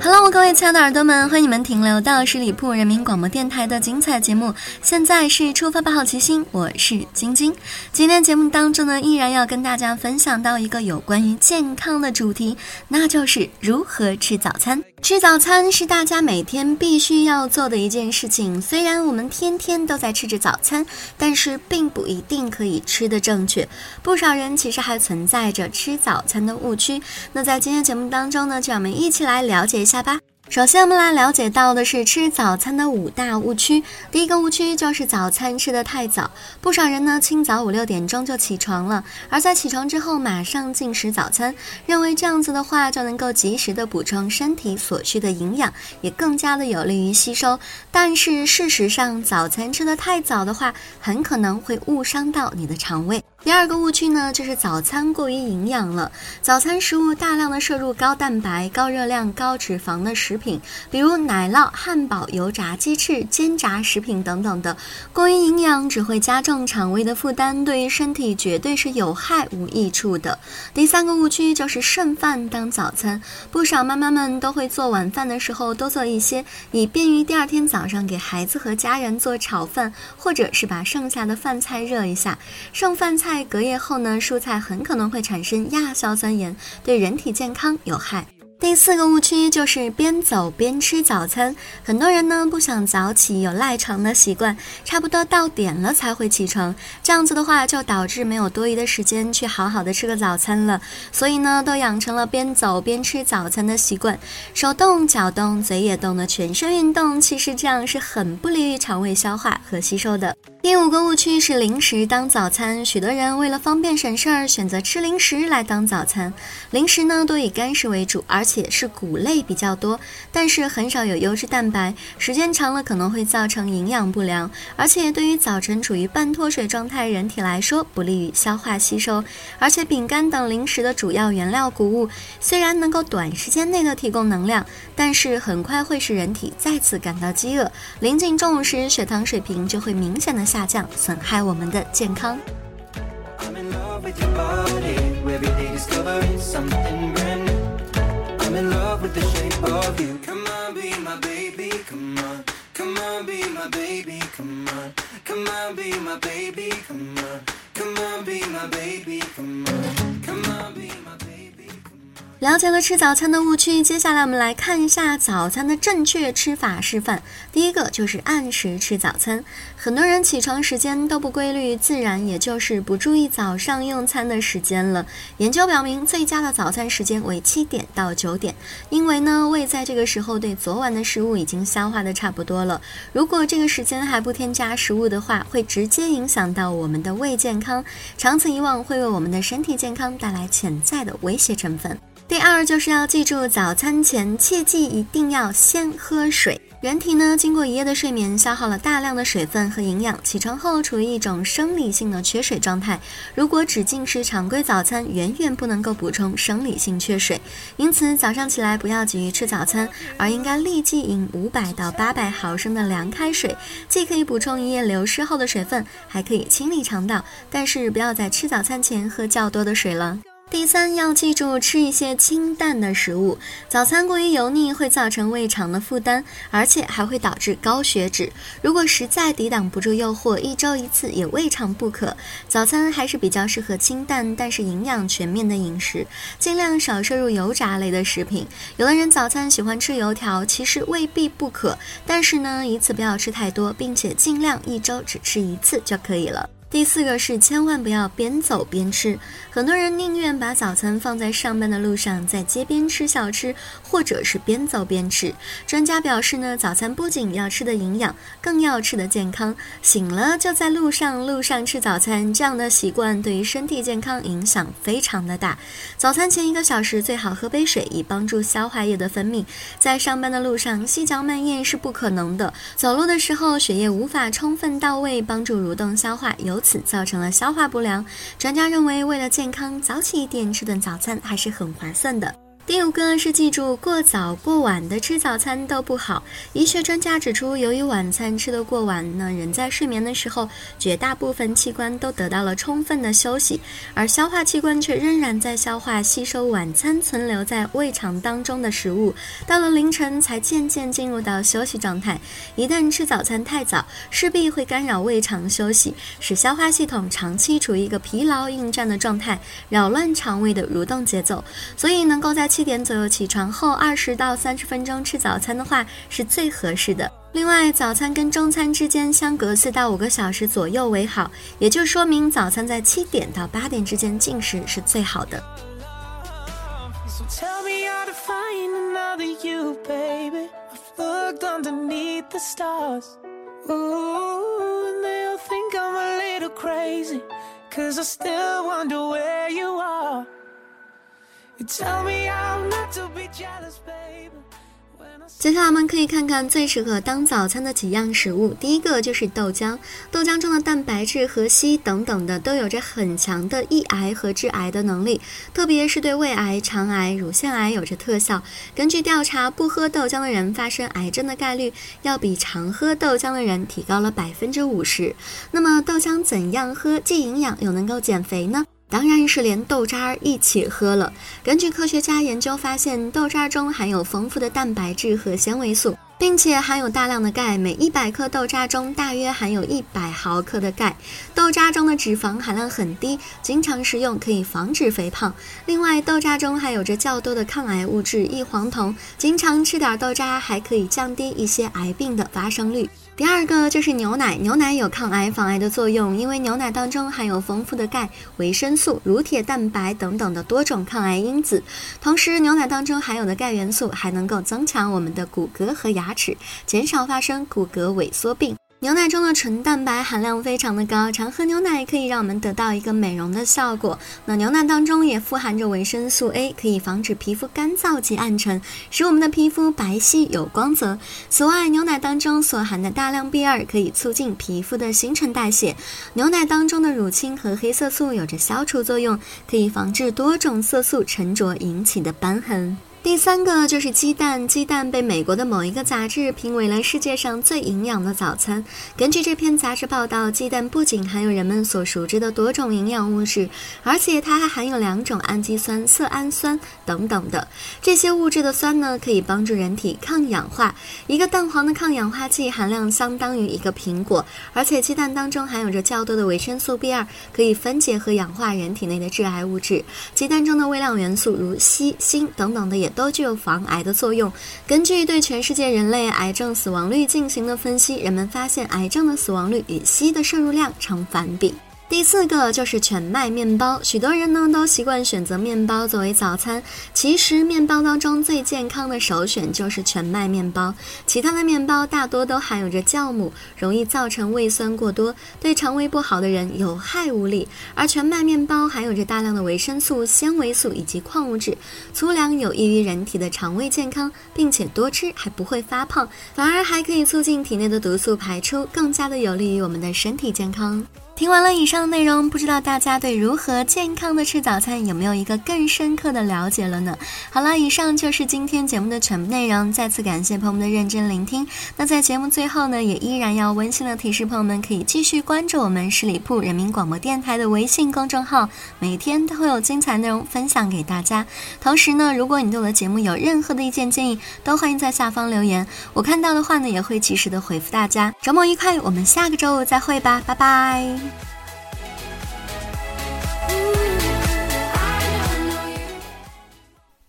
Hello，各位亲爱的耳朵们，欢迎你们停留到十里铺人民广播电台的精彩节目。现在是出发吧，好奇心，我是晶晶。今天节目当中呢，依然要跟大家分享到一个有关于健康的主题，那就是如何吃早餐。吃早餐是大家每天必须要做的一件事情。虽然我们天天都在吃着早餐，但是并不一定可以吃的正确。不少人其实还存在着吃早餐的误区。那在今天节目当中呢，就让我们一起来了解一下吧。首先，我们来了解到的是吃早餐的五大误区。第一个误区就是早餐吃得太早。不少人呢，清早五六点钟就起床了，而在起床之后马上进食早餐，认为这样子的话就能够及时的补充身体所需的营养，也更加的有利于吸收。但是事实上，早餐吃得太早的话，很可能会误伤到你的肠胃。第二个误区呢，就是早餐过于营养了。早餐食物大量的摄入高蛋白、高热量、高脂肪的食品，比如奶酪、汉堡、油炸鸡翅、煎炸食品等等的，过于营养只会加重肠胃的负担，对于身体绝对是有害无益处的。第三个误区就是剩饭当早餐，不少妈妈们都会做晚饭的时候多做一些，以便于第二天早上给孩子和家人做炒饭，或者是把剩下的饭菜热一下，剩饭菜。在隔夜后呢，蔬菜很可能会产生亚硝酸盐，对人体健康有害。第四个误区就是边走边吃早餐。很多人呢不想早起，有赖床的习惯，差不多到点了才会起床。这样子的话，就导致没有多余的时间去好好的吃个早餐了。所以呢，都养成了边走边吃早餐的习惯，手动脚动嘴也动的全身运动，其实这样是很不利于肠胃消化和吸收的。第五个误区是零食当早餐。许多人为了方便省事儿，选择吃零食来当早餐。零食呢多以干食为主，而且是谷类比较多，但是很少有优质蛋白，时间长了可能会造成营养不良，而且对于早晨处于半脱水状态人体来说不利于消化吸收。而且饼干等零食的主要原料谷物虽然能够短时间内的提供能量，但是很快会使人体再次感到饥饿，临近中午时血糖水平就会明显的下下降，损害我们的健康。了解了吃早餐的误区，接下来我们来看一下早餐的正确吃法示范。第一个就是按时吃早餐。很多人起床时间都不规律，自然也就是不注意早上用餐的时间了。研究表明，最佳的早餐时间为七点到九点，因为呢，胃在这个时候对昨晚的食物已经消化的差不多了。如果这个时间还不添加食物的话，会直接影响到我们的胃健康，长此以往会为我们的身体健康带来潜在的威胁成分。第二就是要记住，早餐前切记一定要先喝水。人体呢，经过一夜的睡眠，消耗了大量的水分和营养，起床后处于一种生理性的缺水状态。如果只进食常规早餐，远远不能够补充生理性缺水。因此，早上起来不要急于吃早餐，而应该立即饮五百到八百毫升的凉开水，既可以补充一夜流失后的水分，还可以清理肠道。但是，不要在吃早餐前喝较多的水了。第三，要记住吃一些清淡的食物。早餐过于油腻会造成胃肠的负担，而且还会导致高血脂。如果实在抵挡不住诱惑，一周一次也未尝不可。早餐还是比较适合清淡但是营养全面的饮食，尽量少摄入油炸类的食品。有的人早餐喜欢吃油条，其实未必不可，但是呢，一次不要吃太多，并且尽量一周只吃一次就可以了。第四个是千万不要边走边吃，很多人宁愿把早餐放在上班的路上，在街边吃小吃，或者是边走边吃。专家表示呢，早餐不仅要吃的营养，更要吃的健康。醒了就在路上，路上吃早餐，这样的习惯对于身体健康影响非常的大。早餐前一个小时最好喝杯水，以帮助消化液的分泌。在上班的路上细嚼慢咽是不可能的，走路的时候血液无法充分到位，帮助蠕动消化，由此造成了消化不良。专家认为，为了健康，早起一点吃顿早餐还是很划算的。第五个是记住，过早过晚的吃早餐都不好。医学专家指出，由于晚餐吃得过晚呢，人在睡眠的时候，绝大部分器官都得到了充分的休息，而消化器官却仍然在消化吸收晚餐存留在胃肠当中的食物，到了凌晨才渐渐进入到休息状态。一旦吃早餐太早，势必会干扰胃肠休息，使消化系统长期处于一个疲劳应战的状态，扰乱肠胃的蠕动节奏。所以，能够在七点左右起床后，二十到三十分钟吃早餐的话是最合适的。另外，早餐跟中餐之间相隔四到五个小时左右为好，也就说明早餐在七点到八点之间进食是最好的。接下来我们可以看看最适合当早餐的几样食物。第一个就是豆浆，豆浆中的蛋白质和硒等等的都有着很强的抑癌和致癌的能力，特别是对胃癌、肠癌、乳腺癌有着特效。根据调查，不喝豆浆的人发生癌症的概率要比常喝豆浆的人提高了百分之五十。那么豆浆怎样喝既营养又能够减肥呢？当然是连豆渣一起喝了。根据科学家研究发现，豆渣中含有丰富的蛋白质和纤维素，并且含有大量的钙，每一百克豆渣中大约含有一百毫克的钙。豆渣中的脂肪含量很低，经常食用可以防止肥胖。另外，豆渣中还有着较多的抗癌物质异黄酮，经常吃点豆渣还可以降低一些癌病的发生率。第二个就是牛奶，牛奶有抗癌防癌的作用，因为牛奶当中含有丰富的钙、维生素、乳铁蛋白等等的多种抗癌因子。同时，牛奶当中含有的钙元素还能够增强我们的骨骼和牙牙齿，减少发生骨骼萎缩病。牛奶中的纯蛋白含量非常的高，常喝牛奶可以让我们得到一个美容的效果。那牛奶当中也富含着维生素 A，可以防止皮肤干燥及暗沉，使我们的皮肤白皙有光泽。此外，牛奶当中所含的大量 B2 可以促进皮肤的新陈代谢。牛奶当中的乳清和黑色素有着消除作用，可以防治多种色素沉着引起的瘢痕。第三个就是鸡蛋，鸡蛋被美国的某一个杂志评为了世界上最营养的早餐。根据这篇杂志报道，鸡蛋不仅含有人们所熟知的多种营养物质，而且它还含有两种氨基酸、色氨酸等等的这些物质的酸呢，可以帮助人体抗氧化。一个蛋黄的抗氧化剂含量相当于一个苹果，而且鸡蛋当中含有着较多的维生素 B2，可以分解和氧化人体内的致癌物质。鸡蛋中的微量元素如硒、锌等等的也都具有防癌的作用。根据对全世界人类癌症死亡率进行的分析，人们发现癌症的死亡率与硒的摄入量成反比。第四个就是全麦面包，许多人呢都习惯选择面包作为早餐。其实面包当中最健康的首选就是全麦面包，其他的面包大多都含有着酵母，容易造成胃酸过多，对肠胃不好的人有害无利。而全麦面包含有着大量的维生素、纤维素以及矿物质，粗粮有益于人体的肠胃健康，并且多吃还不会发胖，反而还可以促进体内的毒素排出，更加的有利于我们的身体健康。听完了以上内容，不知道大家对如何健康的吃早餐有没有一个更深刻的了解了呢？好了，以上就是今天节目的全部内容。再次感谢朋友们的认真聆听。那在节目最后呢，也依然要温馨的提示朋友们，可以继续关注我们十里铺人民广播电台的微信公众号，每天都会有精彩内容分享给大家。同时呢，如果你对我的节目有任何的意见建议，都欢迎在下方留言，我看到的话呢，也会及时的回复大家。周末愉快，我们下个周五再会吧，拜拜。